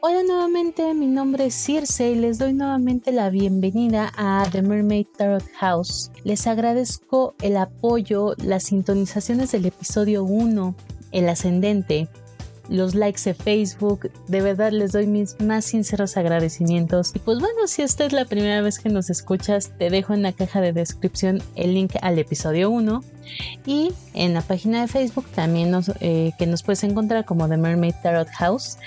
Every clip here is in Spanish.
Hola nuevamente, mi nombre es Circe y les doy nuevamente la bienvenida a The Mermaid Tarot House. Les agradezco el apoyo, las sintonizaciones del episodio 1, el ascendente, los likes de Facebook. De verdad les doy mis más sinceros agradecimientos. Y pues bueno, si esta es la primera vez que nos escuchas, te dejo en la caja de descripción el link al episodio 1. Y en la página de Facebook también eh, que nos puedes encontrar como The Mermaid Tarot House.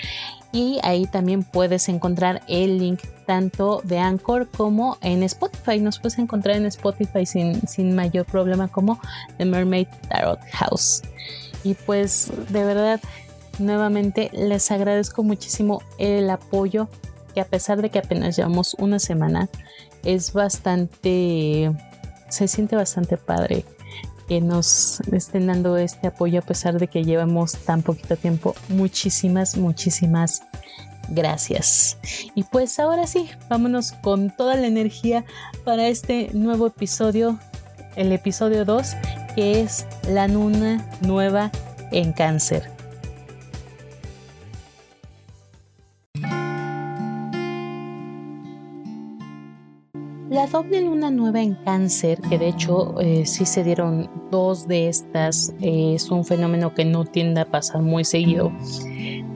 Y ahí también puedes encontrar el link tanto de Anchor como en Spotify. Nos puedes encontrar en Spotify sin, sin mayor problema como The Mermaid Tarot House. Y pues de verdad nuevamente les agradezco muchísimo el apoyo que a pesar de que apenas llevamos una semana es bastante se siente bastante padre que nos estén dando este apoyo a pesar de que llevamos tan poquito tiempo. Muchísimas muchísimas gracias. Y pues ahora sí vámonos con toda la energía para este nuevo episodio el episodio 2 que es la luna nueva en cáncer La doble luna nueva en cáncer, que de hecho eh, sí se dieron dos de estas, eh, es un fenómeno que no tiende a pasar muy seguido,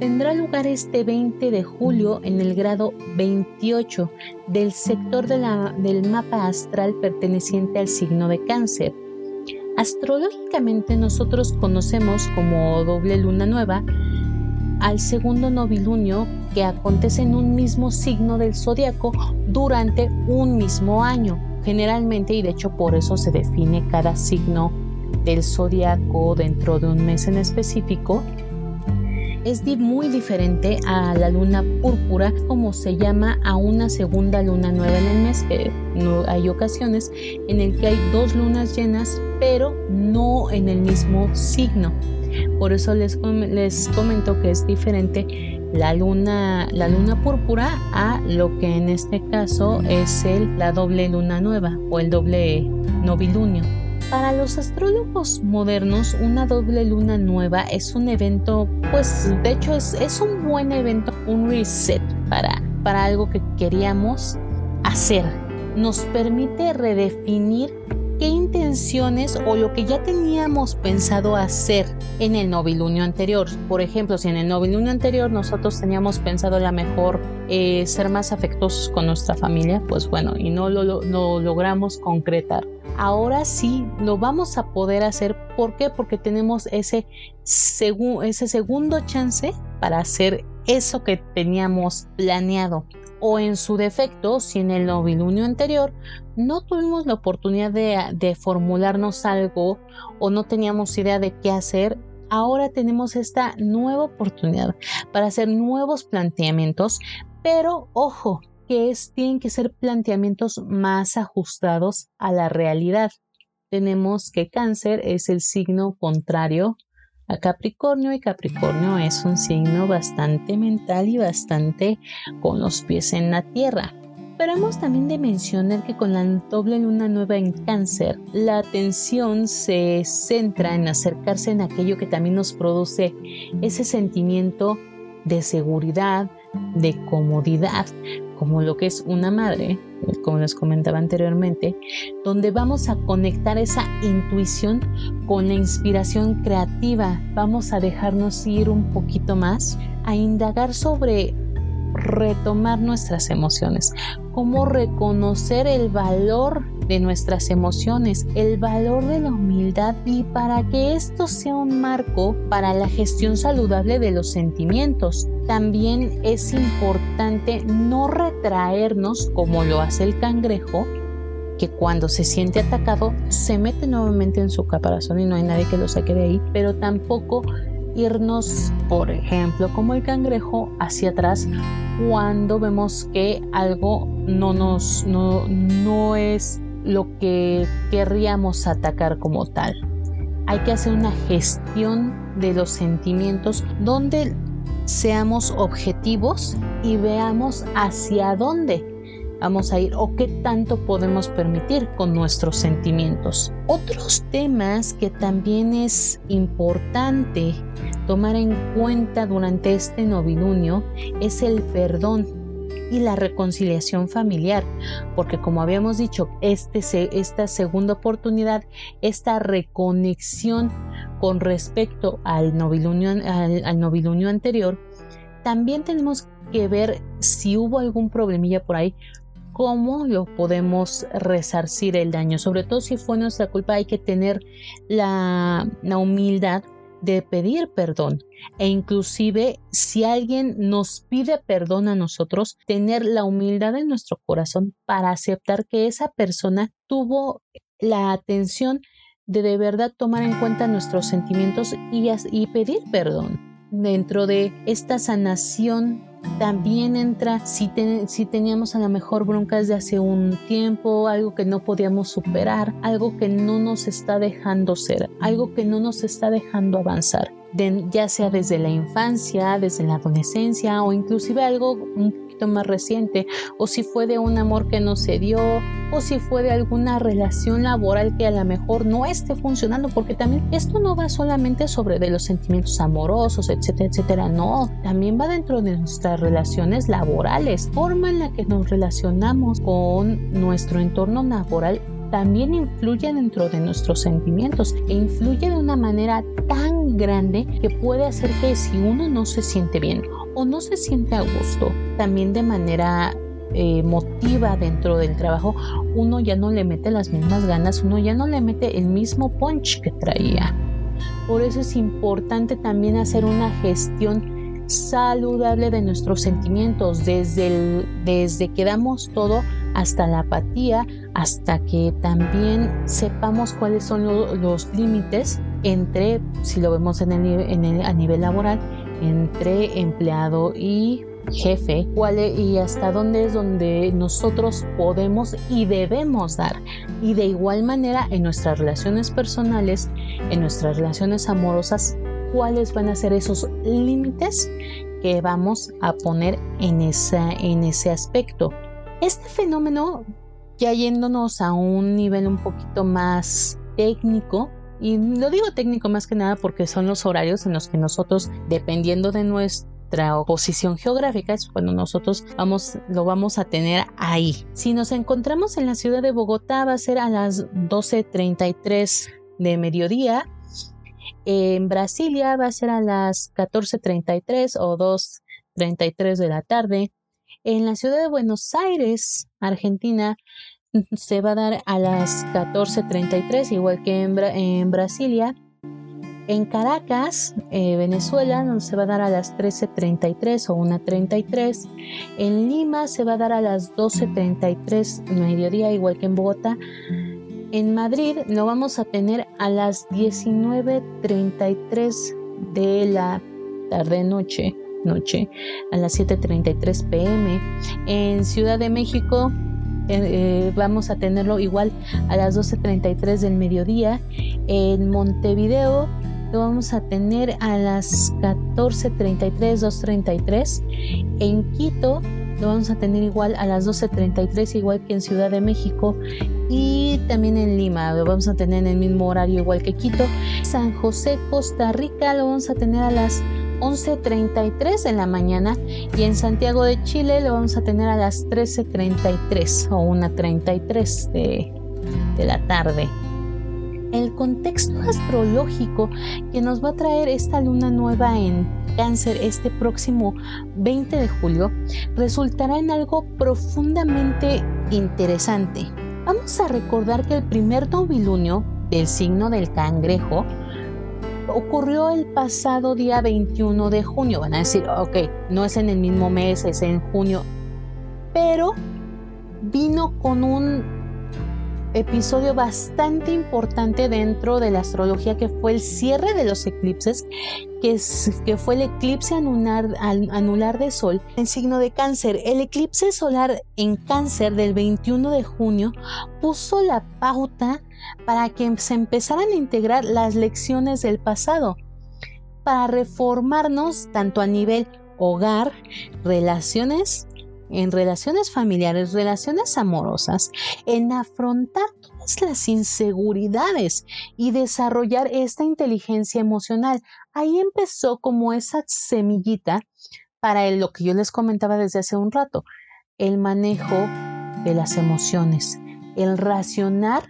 tendrá lugar este 20 de julio en el grado 28 del sector del mapa astral perteneciente al signo de cáncer. Astrológicamente nosotros conocemos como doble luna nueva al segundo novilunio que acontece en un mismo signo del zodiaco durante un mismo año. Generalmente, y de hecho por eso se define cada signo del zodiaco dentro de un mes en específico, es muy diferente a la luna púrpura, como se llama a una segunda luna nueva en el mes. no, hay ocasiones en el que hay dos lunas llenas, pero no en el mismo signo. Por eso les, les comento que es diferente la luna, la luna púrpura a lo que en este caso es el, la doble luna nueva o el doble novilunio. Para los astrólogos modernos, una doble luna nueva es un evento, pues de hecho es, es un buen evento, un reset para, para algo que queríamos hacer. Nos permite redefinir qué intenciones o lo que ya teníamos pensado hacer en el novilunio anterior. Por ejemplo, si en el novilunio anterior nosotros teníamos pensado la mejor eh, ser más afectuosos con nuestra familia, pues bueno, y no lo, lo logramos concretar. Ahora sí lo vamos a poder hacer. ¿Por qué? Porque tenemos ese segundo chance para hacer eso que teníamos planeado o en su defecto, si en el novilunio anterior no tuvimos la oportunidad de, formularnos algo o no teníamos idea de qué hacer, ahora tenemos esta nueva oportunidad para hacer nuevos planteamientos, pero ojo, que es, tienen que ser planteamientos más ajustados a la realidad. Tenemos que cáncer es el signo contrario a Capricornio y Capricornio es un signo bastante mental y bastante con los pies en la tierra. Pero hemos también de mencionar que con la doble luna nueva en cáncer, la atención se centra en acercarse en aquello que también nos produce ese sentimiento de seguridad, de comodidad, como lo que es una madre, como les comentaba anteriormente, donde vamos a conectar esa intuición con la inspiración creativa. Vamos a dejarnos ir un poquito más, a indagar sobre retomar nuestras emociones, cómo reconocer el valor de nuestras emociones, el valor de la humildad y para que esto sea un marco para la gestión saludable de los sentimientos. También es importante no retraernos como lo hace el cangrejo, que cuando se siente atacado se mete nuevamente en su caparazón y no hay nadie que lo saque de ahí, pero tampoco irnos, por ejemplo, como el cangrejo, hacia atrás cuando vemos que algo no nos no, no es lo que querríamos atacar como tal. Hay que hacer una gestión de los sentimientos donde seamos objetivos y veamos hacia dónde. Vamos a ir o qué tanto podemos permitir con nuestros sentimientos. Otros temas que también es importante tomar en cuenta durante este novilunio es el perdón y la reconciliación familiar, porque como habíamos dicho, este, esta segunda oportunidad, esta reconexión con respecto al novilunio, al novilunio anterior, también tenemos que ver si hubo algún problemilla por ahí, cómo lo podemos resarcir el daño. Sobre todo si fue nuestra culpa, hay que tener la, humildad de pedir perdón e inclusive si alguien nos pide perdón a nosotros, tener la humildad en nuestro corazón para aceptar que esa persona tuvo la atención de de verdad tomar en cuenta nuestros sentimientos y, y pedir perdón. Dentro de esta sanación también entra si, teníamos a lo mejor broncas de hace un tiempo, algo que no podíamos superar, algo que no nos está dejando ser, algo que no nos está dejando avanzar. Ya sea desde la infancia, desde la adolescencia o inclusive algo más reciente, o si fue de un amor que no se dio, o si fue de alguna relación laboral que a lo mejor no esté funcionando, porque también esto no va solamente sobre de los sentimientos amorosos, etcétera, etcétera, no, también va dentro de nuestras relaciones laborales, forma en la que nos relacionamos con nuestro entorno laboral también influye dentro de nuestros sentimientos e influye de una manera tan grande que puede hacer que si uno no se siente bien o no se siente a gusto, también de manera eh, motiva dentro del trabajo, uno ya no le mete las mismas ganas, uno ya no le mete el mismo punch que traía. Por eso es importante también hacer una gestión saludable de nuestros sentimientos, desde, el, desde que damos todo hasta la apatía, hasta que también sepamos cuáles son los límites entre, si lo vemos en el, a nivel laboral, entre empleado y jefe, cuál e, y hasta dónde es donde nosotros podemos y debemos dar. Y de igual manera en nuestras relaciones personales, en nuestras relaciones amorosas, cuáles van a ser esos límites que vamos a poner en, esa, en ese aspecto. Este fenómeno, ya yéndonos a un nivel un poquito más técnico, y lo digo técnico más que nada porque son los horarios en los que nosotros, dependiendo de nuestra posición geográfica es cuando nosotros vamos, lo vamos a tener ahí. Si nos encontramos en la ciudad de Bogotá va a ser a las 12.33 de mediodía en Brasilia va a ser a las 14.33 o 2.33 de la tarde. En la ciudad de Buenos Aires, Argentina, se va a dar a las 14.33, igual que en, Brasilia. En Caracas, eh, Venezuela, se va a dar a las 13.33 o 1.33. En Lima se va a dar a las 12.33 mediodía, igual que en Bogotá. En Madrid lo vamos a tener a las 19.33 de la tarde noche, noche a las 7.33 pm. En Ciudad de México eh, vamos a tenerlo igual a las 12.33 del mediodía. En Montevideo lo vamos a tener a las 14.33, 2.33. En Quito lo vamos a tener igual a las 12.33, igual que en Ciudad de México y también en Lima. Lo vamos a tener en el mismo horario, igual que Quito. San José, Costa Rica, lo vamos a tener a las 11.33 de la mañana y en Santiago de Chile lo vamos a tener a las 13.33 o 1.33 de, de la tarde. El contexto astrológico que nos va a traer esta luna nueva en cáncer este próximo 20 de julio resultará en algo profundamente interesante. Vamos a recordar que el primer novilunio del signo del cangrejo ocurrió el pasado día 21 de junio. Van a decir, ok, no es en el mismo mes, es en junio, pero vino con un episodio bastante importante dentro de la astrología que fue el cierre de los eclipses, que, fue el eclipse anular, anular de Sol en signo de cáncer. El eclipse solar en cáncer del 21 de junio puso la pauta para que se empezaran a integrar las lecciones del pasado, para reformarnos tanto a nivel hogar, relaciones, en relaciones familiares, relaciones amorosas, en afrontar todas las inseguridades y desarrollar esta inteligencia emocional. Ahí empezó como esa semillita para lo que yo les comentaba desde hace un rato, el manejo de las emociones, el racionar,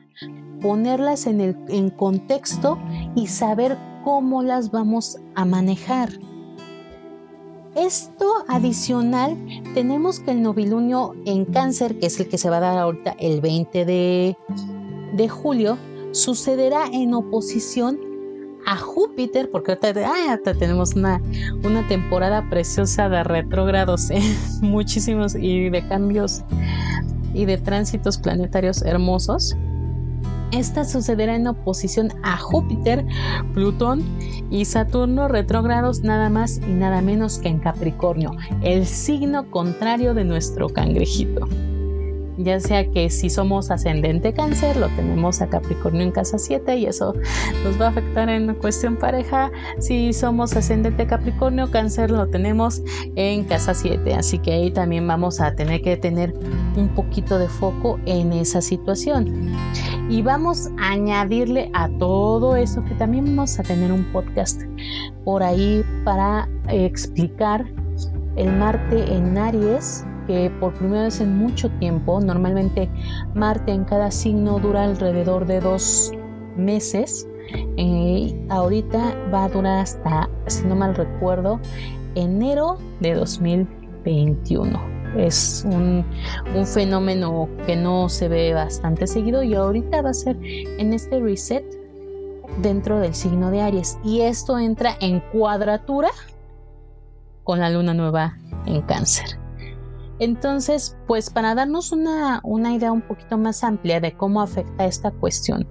ponerlas en, el, en contexto y saber cómo las vamos a manejar. Esto adicional, tenemos que el novilunio en cáncer, que es el que se va a dar ahorita el 20 de, de julio, sucederá en oposición a Júpiter, porque ahorita, tenemos una, una, temporada preciosa de retrógrados, ¿eh? muchísimos y de cambios y de tránsitos planetarios hermosos. Esta sucederá en oposición a Júpiter, Plutón y Saturno retrógrados nada más y nada menos que en Capricornio, el signo contrario de nuestro cangrejito ya sea que si somos ascendente cáncer, lo tenemos a Capricornio en casa 7 y eso nos va a afectar en cuestión pareja. Si somos ascendente Capricornio, cáncer lo tenemos en casa 7, así que ahí también vamos a tener que tener un poquito de foco en esa situación. Y vamos a añadirle a todo eso que también vamos a tener un podcast por ahí para explicar el Marte en Aries que por primera vez en mucho tiempo, normalmente Marte en cada signo dura alrededor de dos meses. Eh, ahorita va a durar hasta, si no mal recuerdo, enero de 2021 es un, un, fenómeno que no se ve bastante seguido y ahorita va a ser en este reset dentro del signo de Aries y esto entra en cuadratura con la luna nueva en cáncer. Entonces, pues para darnos una, idea un poquito más amplia de cómo afecta esta cuestión,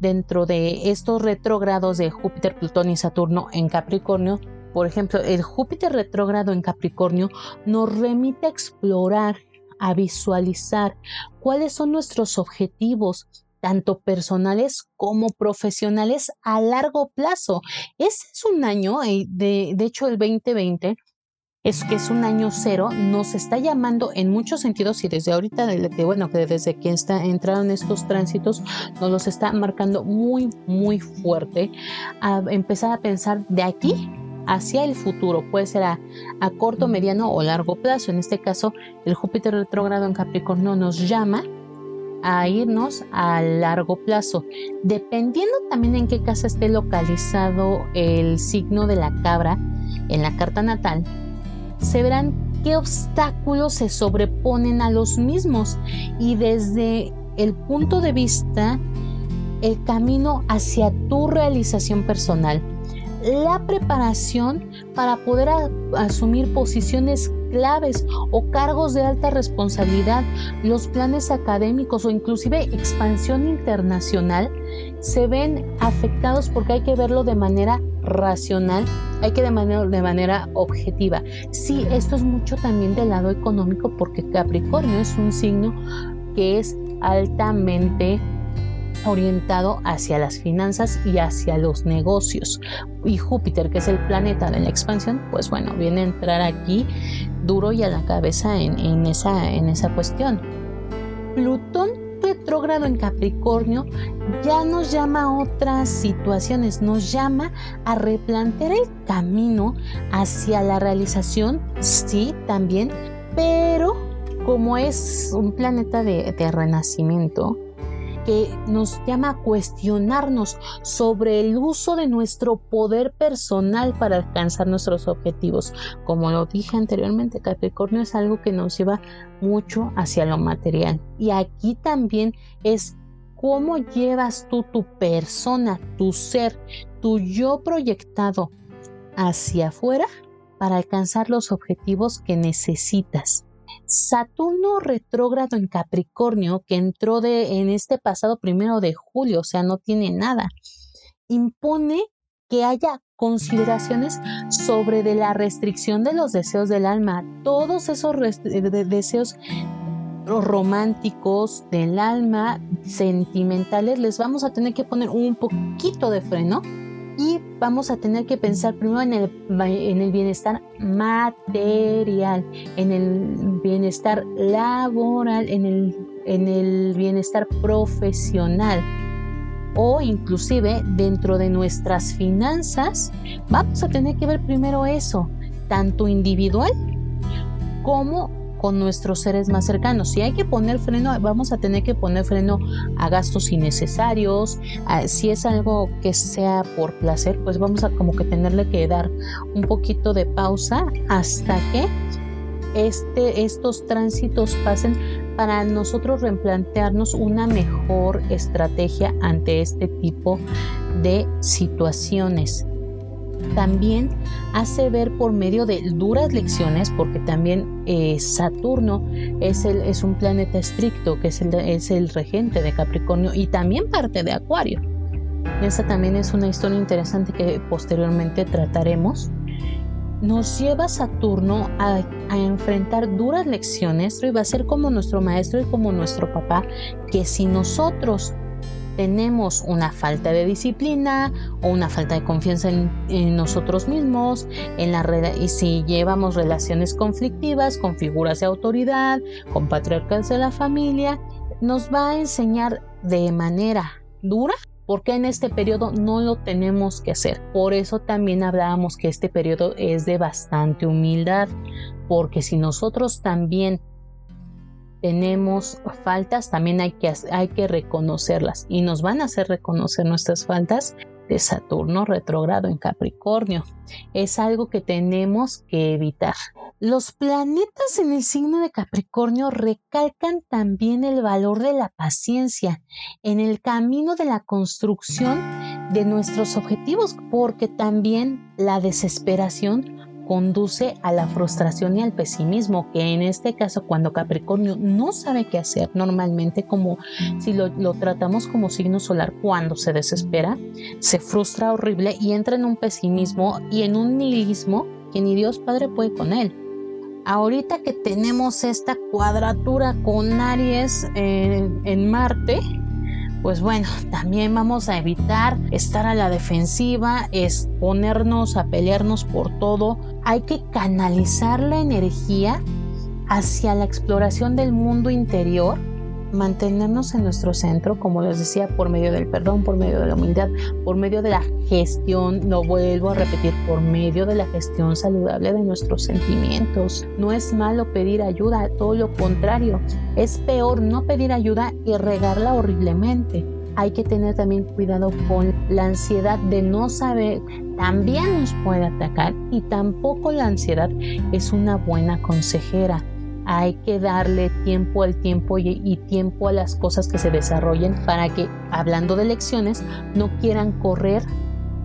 dentro de estos retrógrados de Júpiter, Plutón y Saturno en Capricornio, por ejemplo, el Júpiter retrógrado en Capricornio nos remite a explorar, a visualizar cuáles son nuestros objetivos, tanto personales como profesionales a largo plazo. Ese es un año, eh, de, de hecho el 2020 es que es un año cero, nos está llamando en muchos sentidos y desde ahorita, bueno, que desde que está, entraron estos tránsitos, nos los está marcando muy, muy fuerte a empezar a pensar de aquí hacia el futuro, puede ser a, a corto, mediano o largo plazo. En este caso, el Júpiter retrógrado en Capricornio nos llama a irnos a largo plazo, dependiendo también en qué casa esté localizado el signo de la cabra en la carta natal se verán qué obstáculos se sobreponen a los mismos y desde el punto de vista el camino hacia tu realización personal. La preparación para poder asumir posiciones claves o cargos de alta responsabilidad, los planes académicos o inclusive expansión internacional se ven afectados porque hay que verlo de manera racional, hay que de manera, de manera objetiva. Sí, esto es mucho también del lado económico porque Capricornio es un signo que es altamente orientado hacia las finanzas y hacia los negocios. Y Júpiter, que es el planeta de la expansión, pues bueno, viene a entrar aquí duro y a la cabeza en, esa, en esa cuestión. Plutón retrógrado en Capricornio ya nos llama a otras situaciones, nos llama a replantear el camino hacia la realización, sí, también, pero como es un planeta de renacimiento, que nos llama a cuestionarnos sobre el uso de nuestro poder personal para alcanzar nuestros objetivos. Como lo dije anteriormente, Capricornio es algo que nos lleva mucho hacia lo material. Y aquí también es cómo llevas tú tu persona, tu ser, tu yo proyectado hacia afuera para alcanzar los objetivos que necesitas. Saturno retrógrado en Capricornio, que entró de, en este pasado primero de julio, o sea, no tiene nada, impone que haya consideraciones sobre de la restricción de los deseos del alma. Todos esos deseos románticos del alma, sentimentales, les vamos a tener que poner un poquito de freno vamos a tener que pensar primero en el, en el bienestar material, en el bienestar laboral, en el, en el bienestar profesional. O inclusive dentro de nuestras finanzas, vamos a tener que ver primero eso, tanto individual como con nuestros seres más cercanos. Si hay que poner freno, vamos a tener que poner freno a gastos innecesarios. si es algo que sea por placer, pues vamos a como que tenerle que dar un poquito de pausa hasta que este, estos tránsitos pasen para nosotros replantearnos una mejor estrategia ante este tipo de situaciones también hace ver por medio de duras lecciones, porque también eh, Saturno es, el, es un planeta estricto, que es el, es el regente de Capricornio y también parte de Acuario. Esa también es una historia interesante que posteriormente trataremos. Nos lleva Saturno a, a enfrentar duras lecciones y va a ser como nuestro maestro y como nuestro papá, que si nosotros tenemos una falta de disciplina o una falta de confianza en, nosotros mismos, en la y si llevamos relaciones conflictivas con figuras de autoridad, con patriarcas de la familia, nos va a enseñar de manera dura porque en este periodo no lo tenemos que hacer. Por eso también hablábamos que este periodo es de bastante humildad, porque si nosotros también tenemos faltas, también hay que, hay que reconocerlas y nos van a hacer reconocer nuestras faltas de Saturno retrogrado en Capricornio. Es algo que tenemos que evitar. Los planetas en el signo de Capricornio recalcan también el valor de la paciencia en el camino de la construcción de nuestros objetivos, porque también la desesperación conduce a la frustración y al pesimismo, que en este caso cuando Capricornio no sabe qué hacer normalmente, como si lo, tratamos como signo solar, cuando se desespera, se frustra horrible y entra en un pesimismo y en un nihilismo que ni Dios Padre puede con él. Ahorita que tenemos esta cuadratura con Aries en Marte, pues bueno, también vamos a evitar estar a la defensiva, exponernos a pelearnos por todo. Hay que canalizar la energía hacia la exploración del mundo interior mantenernos en nuestro centro, como les decía, por medio del perdón, por medio de la humildad, por medio de la gestión, lo vuelvo a repetir, por medio de la gestión saludable de nuestros sentimientos. No es malo pedir ayuda, todo lo contrario, es peor no pedir ayuda y regarla horriblemente. Hay que tener también cuidado con la ansiedad de no saber, también nos puede atacar y tampoco la ansiedad es una buena consejera hay que darle tiempo al tiempo y, tiempo a las cosas que se desarrollen para que, hablando de lecciones, no quieran correr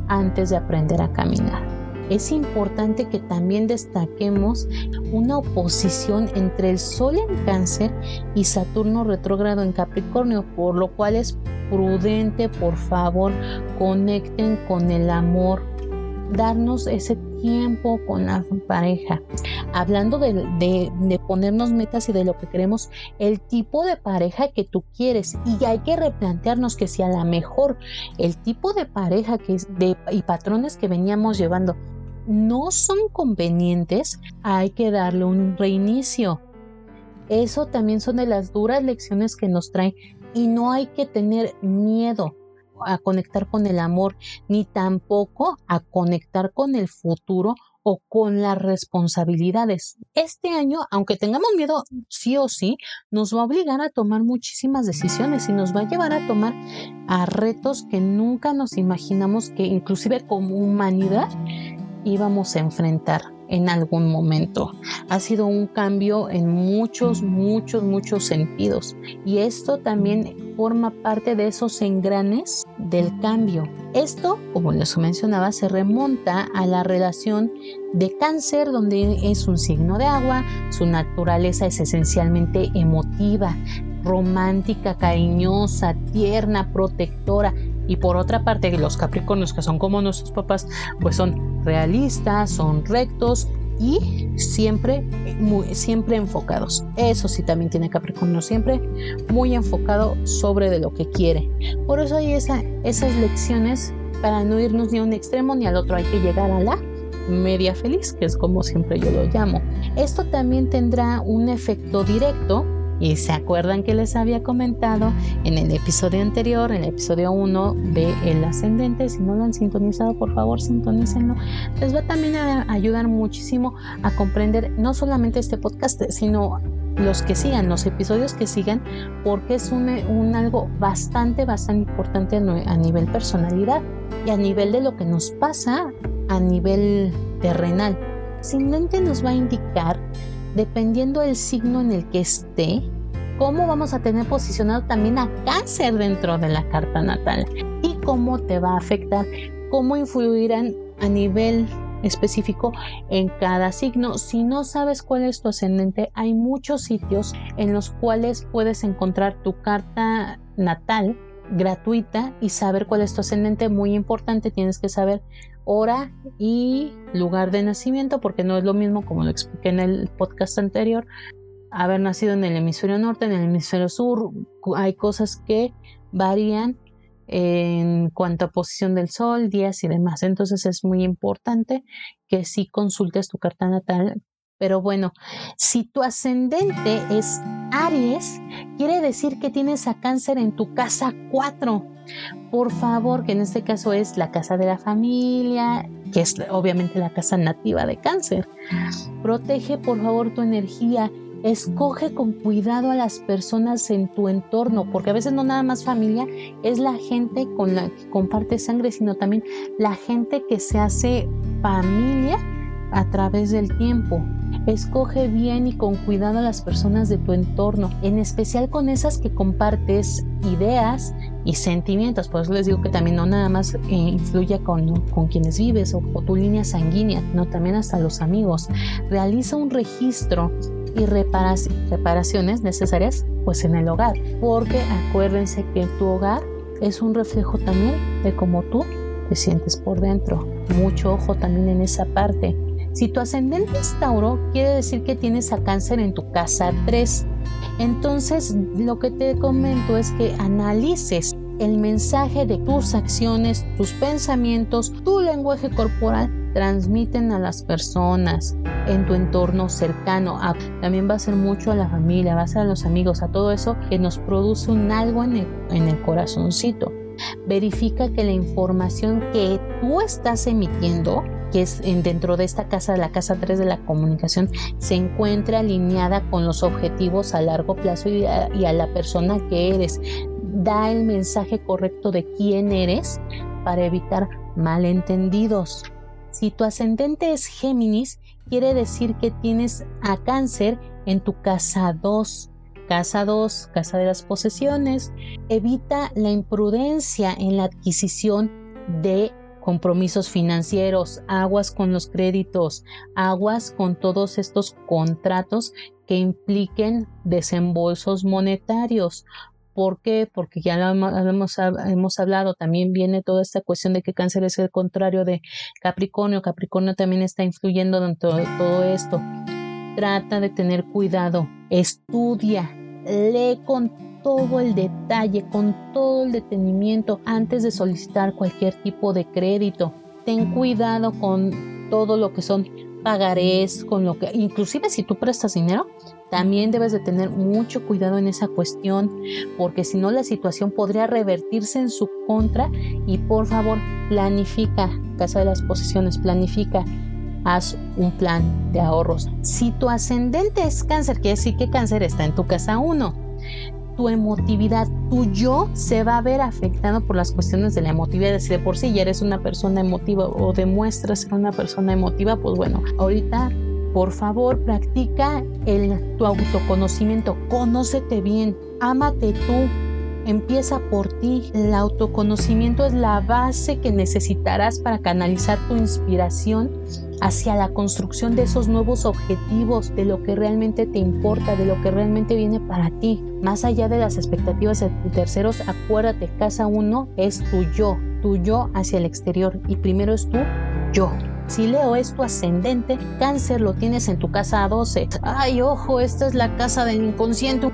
antes de aprender a caminar. Es importante que también destaquemos una oposición entre el Sol en cáncer y Saturno retrógrado en Capricornio, por lo cual es prudente, por favor, conecten con el amor, darnos ese tiempo con la pareja. Hablando de, ponernos metas y de lo que queremos, el tipo de pareja que tú quieres. Y hay que replantearnos que si a lo mejor el tipo de pareja que de, y patrones que veníamos llevando no son convenientes, hay que darle un reinicio. Eso también son de las duras lecciones que nos traen y no hay que tener miedo a conectar con el amor, ni tampoco a conectar con el futuro o con las responsabilidades. Este año, aunque tengamos miedo sí o sí, nos va a obligar a tomar muchísimas decisiones y nos va a llevar a tomar a retos que nunca nos imaginamos que inclusive como humanidad íbamos a enfrentar en algún momento. Ha sido un cambio en muchos, muchos, muchos sentidos. Y esto también forma parte de esos engranes del cambio. Esto, como les mencionaba, se remonta a la relación de cáncer, donde es un signo de agua, su naturaleza es esencialmente emotiva, romántica, cariñosa, tierna, protectora. Y por otra parte, los Capricornios, que son como nuestros papás, pues son realistas, son rectos y siempre, muy, siempre enfocados. Eso sí también tiene Capricornio, siempre muy enfocado sobre de lo que quiere. Por eso hay esa, esas lecciones para no irnos ni a un extremo ni al otro, hay que llegar a la media feliz, que es como siempre yo lo llamo. Esto también tendrá un efecto directo y se acuerdan que les había comentado en el episodio anterior, en el episodio 1 de El Ascendente, si no lo han sintonizado, por favor sintonícenlo. Les va también a ayudar muchísimo a comprender no solamente este podcast, sino los que sigan, los episodios que sigan, porque es un, algo bastante, bastante importante a nivel personalidad y a nivel de lo que nos pasa a nivel terrenal. Simplemente nos va a indicar, dependiendo del signo en el que esté, cómo vamos a tener posicionado también a cáncer dentro de la carta natal y cómo te va a afectar, cómo influirán a nivel específico en cada signo. Si no sabes cuál es tu ascendente, hay muchos sitios en los cuales puedes encontrar tu carta natal gratuita y saber cuál es tu ascendente. Muy importante, tienes que saber hora y lugar de nacimiento, porque no es lo mismo, como lo expliqué en el podcast anterior, haber nacido en el hemisferio norte, en el hemisferio sur. Hay cosas que varían en cuanto a posición del sol, días y demás. Entonces es muy importante que sí consultes tu carta natal. Pero bueno, si tu ascendente es Aries, quiere decir que tienes a cáncer en tu casa 4. Por favor, que en este caso es la casa de la familia, que es obviamente la casa nativa de cáncer. Protege por favor tu energía Escoge con cuidado a las personas en tu entorno, porque a veces no nada más familia, es la gente con la que comparte sangre, sino también la gente que se hace familia a través del tiempo. Escoge bien y con cuidado a las personas de tu entorno, en especial con esas que compartes ideas y sentimientos. Por eso les digo que también no nada más eh, influye con, con, quienes vives o, tu línea sanguínea, no también hasta los amigos. Realiza un registro y reparaciones necesarias pues en el hogar, porque acuérdense que tu hogar es un reflejo también de cómo tú te sientes por dentro. Mucho ojo también en esa parte. Si tu ascendente es Tauro, quiere decir que tienes a cáncer en tu casa 3. Entonces, lo que te comento es que analices el mensaje de tus acciones, tus pensamientos, tu lenguaje corporal transmiten a las personas en tu entorno cercano. también va a ser mucho a la familia, va a ser a los amigos, a todo eso que nos produce un algo en el, en el corazoncito. Verifica que la información que tú estás emitiendo que es dentro de esta casa, la casa 3 de la comunicación, se encuentra alineada con los objetivos a largo plazo y a, la persona que eres. Da el mensaje correcto de quién eres para evitar malentendidos. Si tu ascendente es Géminis, quiere decir que tienes a cáncer en tu casa 2. Casa 2, casa de las posesiones. Evita la imprudencia en la adquisición de compromisos financieros, aguas con los créditos, aguas con todos estos contratos que impliquen desembolsos monetarios. ¿Por qué? Porque ya lo hemos, hemos, hablado, también viene toda esta cuestión de que cáncer es el contrario de Capricornio. Capricornio también está influyendo dentro de todo esto. Trata de tener cuidado, estudia, lee con todo el detalle, con todo el detenimiento antes de solicitar cualquier tipo de crédito. Ten cuidado con todo lo que son pagarés, con lo que, inclusive si tú prestas dinero, también debes de tener mucho cuidado en esa cuestión, porque si no la situación podría revertirse en su contra y por favor planifica, casa de las posesiones, planifica, haz un plan de ahorros. Si tu ascendente es cáncer, quiere decir que cáncer está en tu casa 1 tu emotividad, tu yo se va a ver afectado por las cuestiones de la emotividad. Si de por sí ya eres una persona emotiva o demuestras ser una persona emotiva, pues bueno, ahorita por favor, practica el, tu autoconocimiento, conócete bien, ámate tú, empieza por ti. El autoconocimiento es la base que necesitarás para canalizar tu inspiración hacia la construcción de esos nuevos objetivos, de lo que realmente te importa, de lo que realmente viene para ti. Más allá de las expectativas de terceros, acuérdate, casa uno es tu yo, tu yo hacia el exterior y primero es tu yo. Si Leo es tu ascendente, cáncer lo tienes en tu casa 12. Ay, ojo, esta es la casa del inconsciente.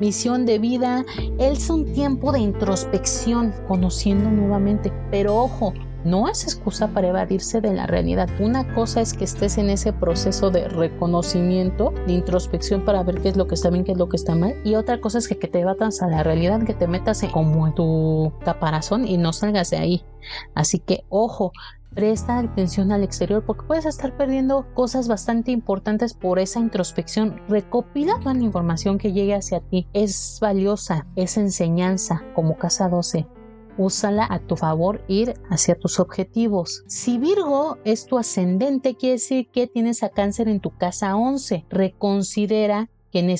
Misión de vida. Es un tiempo de introspección, conociendo nuevamente. Pero ojo, no es excusa para evadirse de la realidad. Una cosa es que estés en ese proceso de reconocimiento, de introspección para ver qué es lo que está bien, qué es lo que está mal. Y otra cosa es que, que te batas a la realidad, que te metas como en tu caparazón y no salgas de ahí. Así que ojo, presta atención al exterior porque puedes estar perdiendo cosas bastante importantes por esa introspección. Recopila toda la información que llegue hacia ti. Es valiosa, es enseñanza como casa 12 úsala a tu favor, ir hacia tus objetivos. Si Virgo es tu ascendente, quiere decir que tienes a cáncer en tu casa 11. Reconsidera ¿Qué,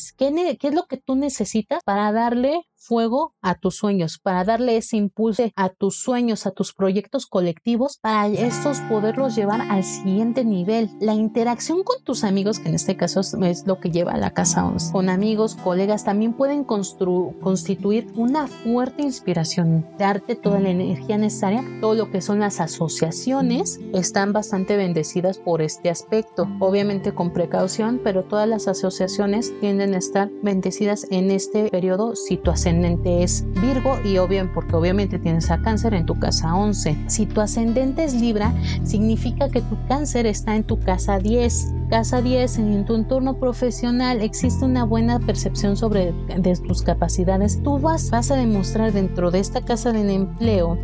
qué es lo que tú necesitas para darle fuego a tus sueños, para darle ese impulso a tus sueños, a tus proyectos colectivos, para estos poderlos llevar al siguiente nivel. La interacción con tus amigos, que en este caso es lo que lleva a la casa 11, con amigos, colegas, también pueden constituir una fuerte inspiración, darte toda la energía necesaria. Todo lo que son las asociaciones están bastante bendecidas por este aspecto, obviamente con precaución, pero todas las asociaciones tienden a estar bendecidas en este periodo situacional es Virgo y obviamente porque obviamente tienes a cáncer en tu casa 11. Si tu ascendente es Libra, significa que tu cáncer está en tu casa 10. Casa 10, en tu entorno profesional existe una buena percepción sobre de tus capacidades. Tú vas, vas a demostrar dentro de esta casa del empleo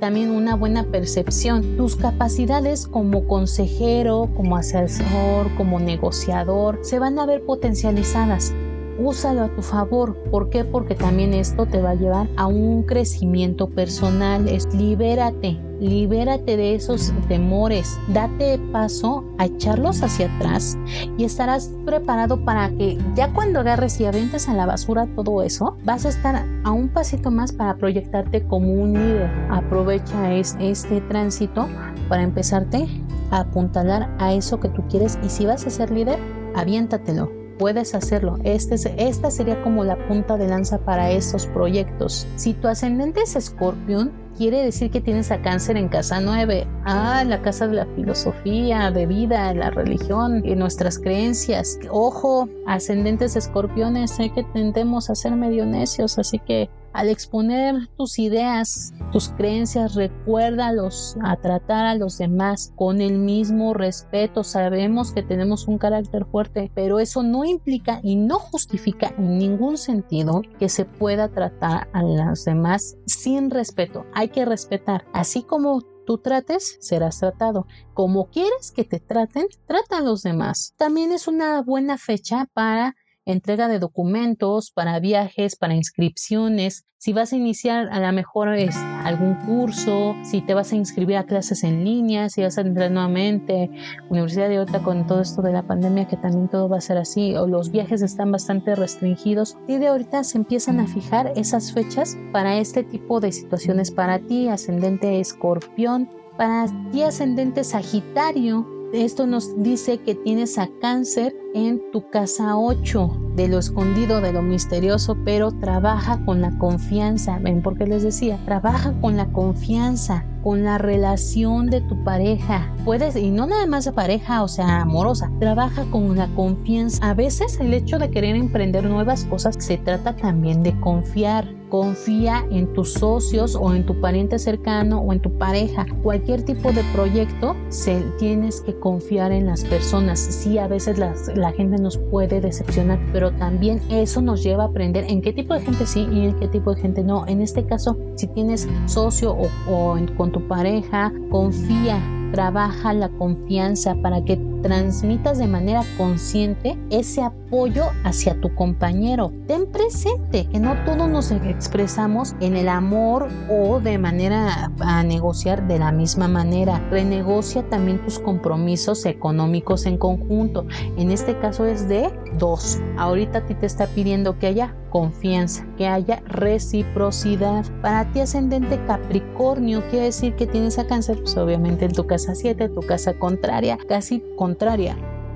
también una buena percepción. Tus capacidades como consejero, como asesor, como negociador, se van a ver potencializadas úsalo a tu favor. ¿Por qué? Porque también esto te va a llevar a un crecimiento personal. Es libérate, libérate de esos temores. Date paso a echarlos hacia atrás y estarás preparado para que ya cuando agarres y aventes a la basura todo eso, vas a estar a un pasito más para proyectarte como un líder. Aprovecha este tránsito para empezarte a apuntalar a eso que tú quieres y si vas a ser líder, aviéntatelo puedes hacerlo. Este, esta sería como la punta de lanza para estos proyectos. Si tu ascendente es escorpión, quiere decir que tienes a cáncer en casa 9. Ah, la casa de la filosofía, de vida, la religión y nuestras creencias. Ojo, ascendentes escorpiones, sé que tendemos a ser medio necios, así que al exponer tus ideas, tus creencias, recuérdalos a tratar a los demás con el mismo respeto. Sabemos que tenemos un carácter fuerte, pero eso no implica y no justifica en ningún sentido que se pueda tratar a los demás sin respeto. Hay que respetar, así como tú trates, serás tratado. Como quieres que te traten, trata a los demás. También es una buena fecha para entrega de documentos para viajes, para inscripciones, si vas a iniciar a lo mejor es algún curso, si te vas a inscribir a clases en línea, si vas a entrar nuevamente, Universidad de Otra con todo esto de la pandemia que también todo va a ser así, o los viajes están bastante restringidos, y de ahorita se empiezan a fijar esas fechas para este tipo de situaciones para ti, ascendente escorpión, para ti ascendente sagitario, esto nos dice que tienes a cáncer en tu casa 8, de lo escondido, de lo misterioso, pero trabaja con la confianza. Ven, porque les decía, trabaja con la confianza, con la relación de tu pareja. Puedes, y no nada más de pareja, o sea, amorosa, trabaja con la confianza. A veces el hecho de querer emprender nuevas cosas se trata también de confiar confía en tus socios o en tu pariente cercano o en tu pareja. Cualquier tipo de proyecto, se, tienes que confiar en las personas. Sí, a veces la gente nos puede decepcionar, pero también eso nos lleva a aprender en qué tipo de gente sí y en qué tipo de gente no. En este caso, si tienes socio o, con tu pareja, confía trabaja la confianza para que transmitas de manera consciente ese apoyo hacia tu compañero. Ten presente que no todos nos expresamos en el amor o de manera a negociar de la misma manera. Renegocia también tus compromisos económicos en conjunto. En este caso es de dos. Ahorita a ti te está pidiendo que haya confianza, que haya reciprocidad. Para ti ascendente Capricornio quiere decir que tienes a cáncer, pues obviamente en tu casa 7, tu casa contraria, casi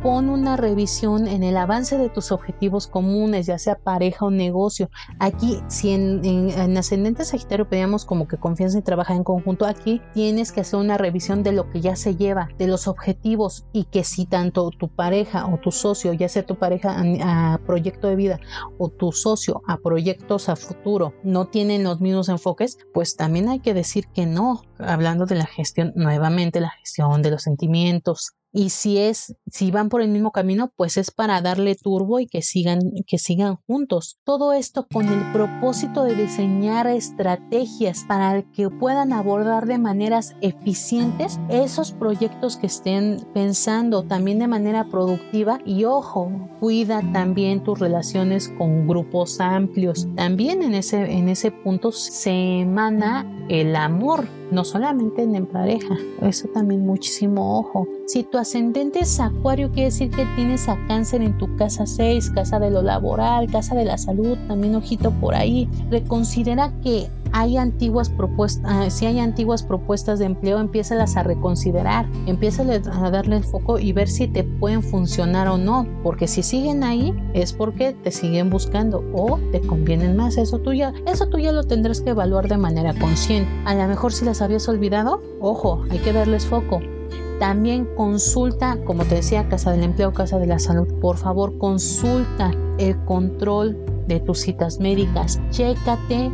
pon una revisión en el avance de tus objetivos comunes, ya sea pareja o negocio. Aquí, si en, en, ascendente Sagitario pedíamos como que confianza y trabajar en conjunto, aquí tienes que hacer una revisión de lo que ya se lleva, de los objetivos y que si tanto tu pareja o tu socio, ya sea tu pareja a, a proyecto de vida o tu socio a proyectos a futuro, no tienen los mismos enfoques, pues también hay que decir que no, hablando de la gestión, nuevamente la gestión de los sentimientos, y si es si van por el mismo camino pues es para darle turbo y que sigan que sigan juntos. Todo esto con el propósito de diseñar estrategias para que puedan abordar de maneras eficientes esos proyectos que estén pensando también de manera productiva. Y ojo cuida también tus relaciones con grupos amplios. También en ese en ese punto se emana el amor no solamente en pareja, eso también muchísimo ojo. Si tu ascendente es acuario, quiere decir que tienes a cáncer en tu casa 6, casa de lo laboral, casa de la salud, también ojito por ahí. Reconsidera que hay antiguas propuestas, ah, si hay antiguas propuestas de empleo, empiézalas a reconsiderar, empieza a darle el foco y ver si te pueden funcionar o no, porque si siguen ahí es porque te siguen buscando o te convienen más, eso tú ya, eso tú ya lo tendrás que evaluar de manera consciente. A lo mejor si las habías olvidado, ojo, hay que darles foco. También consulta, como te decía, Casa del Empleo, Casa de la Salud, por favor consulta el control de tus citas médicas, chécate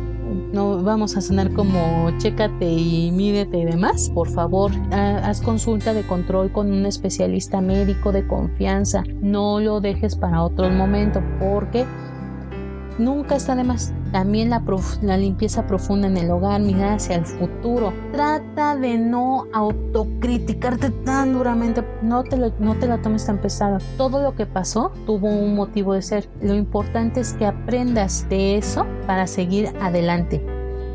no vamos a sonar como chécate y mídete y demás. Por favor, haz consulta de control con un especialista médico de confianza. No lo dejes para otro momento porque nunca está de más. También la, la, limpieza profunda en el hogar, mirar hacia el futuro. Trata de no autocriticarte tan duramente, no te, no te la tomes tan pesada. Todo lo que pasó tuvo un motivo de ser. Lo importante es que aprendas de eso para seguir adelante.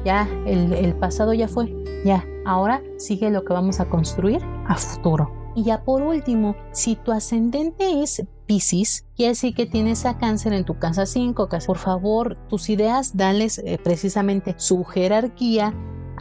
Ya, el, el pasado ya fue, ya. Ahora sigue lo que vamos a construir a futuro. Y ya por último, si tu ascendente es Pisces, quiere decir que tienes a cáncer en tu casa 5. Por favor, tus ideas, dales eh, precisamente su jerarquía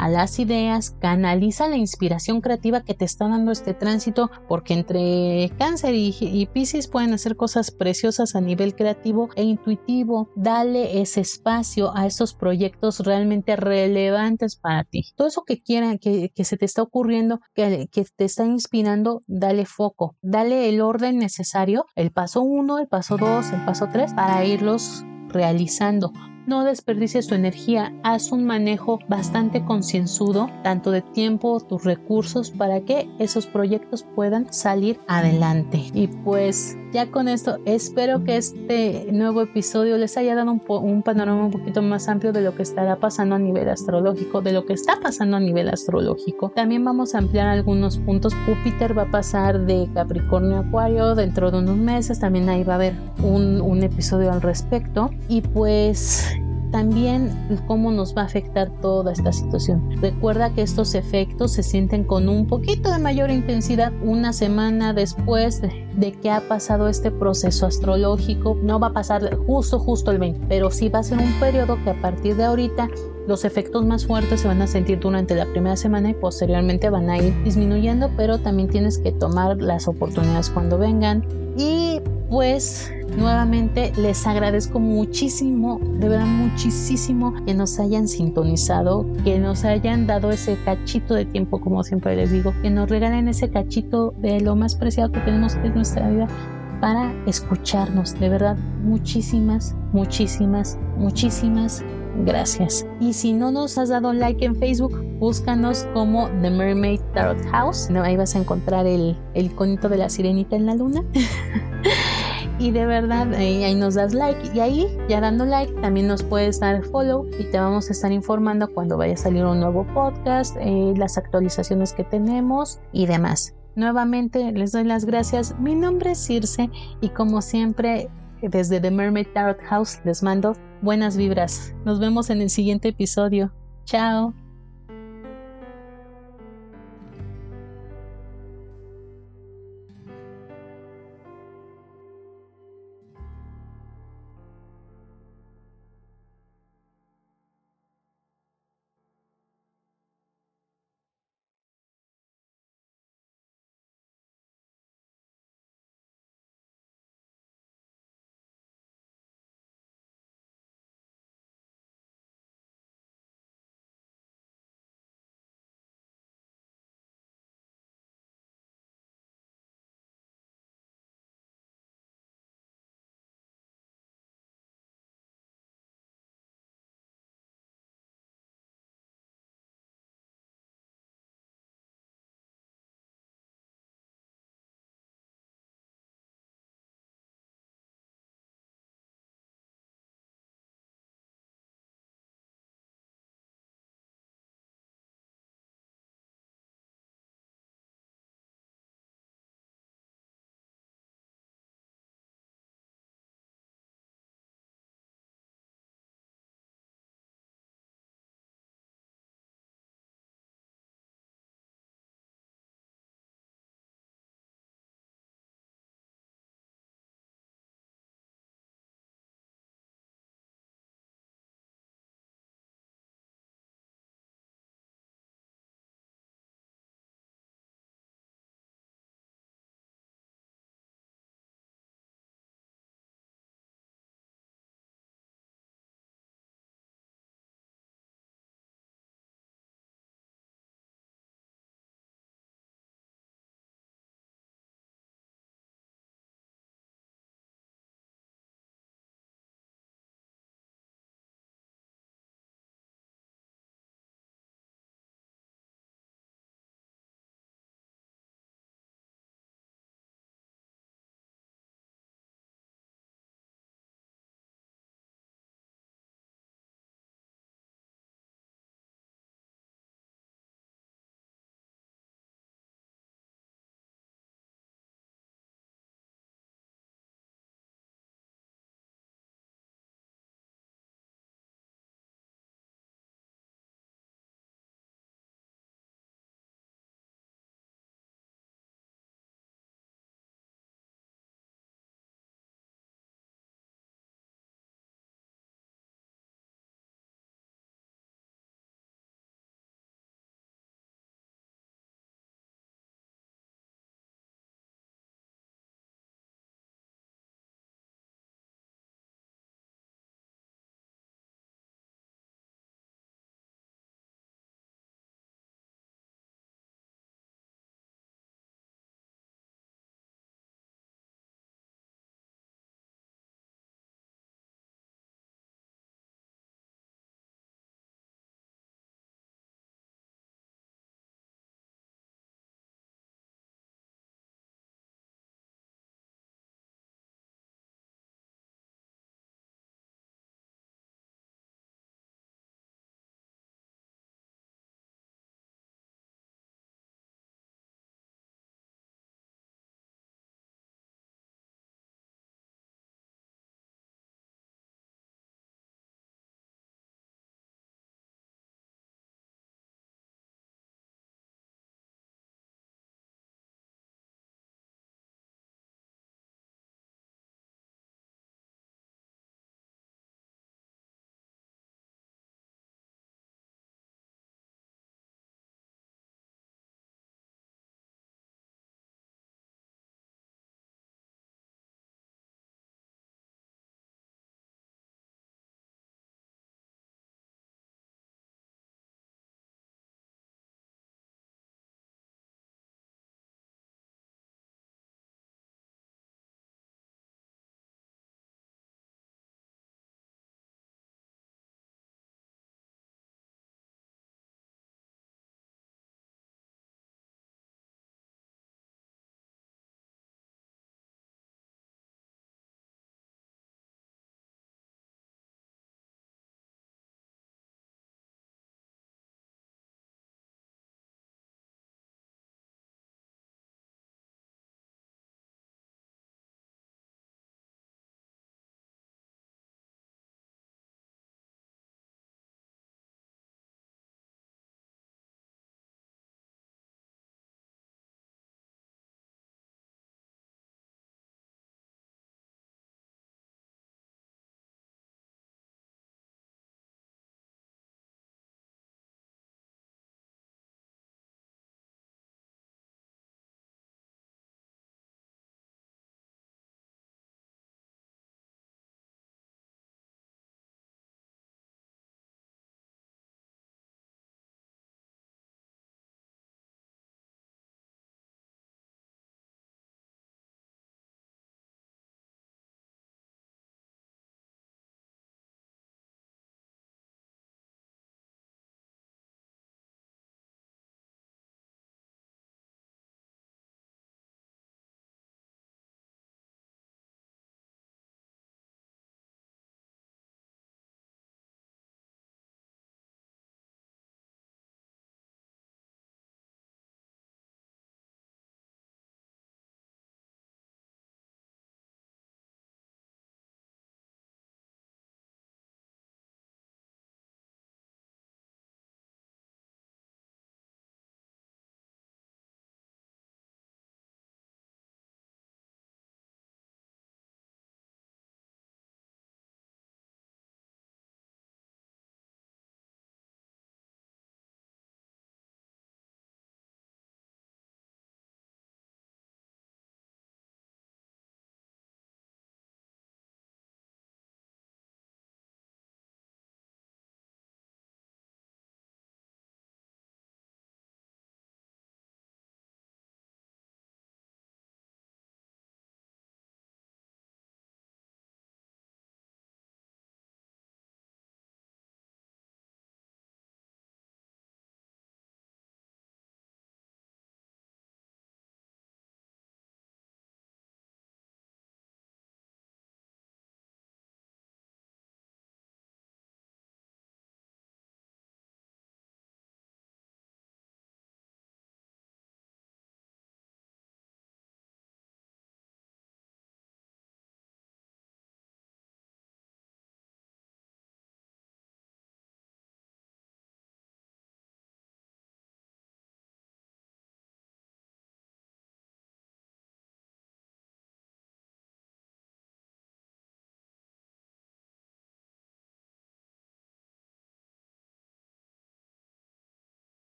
a las ideas, canaliza la inspiración creativa que te está dando este tránsito, porque entre cáncer y, y Pisces pueden hacer cosas preciosas a nivel creativo e intuitivo. Dale ese espacio a esos proyectos realmente relevantes para ti. Todo eso que quieran, que, se te está ocurriendo, que, que te está inspirando, dale foco, dale el orden necesario, el paso 1, el paso 2, el paso 3, para irlos realizando. No desperdicies tu energía, haz un manejo bastante concienzudo, tanto de tiempo, tus recursos, para que esos proyectos puedan salir adelante. Y pues ya con esto espero que este nuevo episodio les haya dado un, panorama un poquito más amplio de lo que estará pasando a nivel astrológico, de lo que está pasando a nivel astrológico. También vamos a ampliar algunos puntos. Júpiter va a pasar de Capricornio a Acuario dentro de unos meses. También ahí va a haber un episodio al respecto. Y pues también cómo nos va a afectar toda esta situación. Recuerda que estos efectos se sienten con un poquito de mayor intensidad una semana después de, que ha pasado este proceso astrológico. No va a pasar justo, justo el 20, pero sí va a ser un periodo que a partir de ahorita los efectos más fuertes se van a sentir durante la primera semana y posteriormente van a ir disminuyendo, pero también tienes que tomar las oportunidades cuando vengan. Y pues nuevamente les agradezco muchísimo, de verdad muchísimo que nos hayan sintonizado, que nos hayan dado ese cachito de tiempo, como siempre les digo, que nos regalen ese cachito de lo más preciado que tenemos que es nuestra vida para escucharnos. De verdad, muchísimas, muchísimas, muchísimas gracias. Y si no nos has dado like en Facebook, búscanos como The Mermaid Tarot House. No, ahí vas a encontrar el, el iconito de la sirenita en la luna. y de verdad ahí, nos das like y ahí ya dando like también nos puedes dar follow y te vamos a estar informando cuando vaya a salir un nuevo podcast, eh, las actualizaciones que tenemos y demás. Nuevamente les doy las gracias. Mi nombre es Circe y como siempre desde The Mermaid Tarot House les mando buenas vibras. Nos vemos en el siguiente episodio. Chao.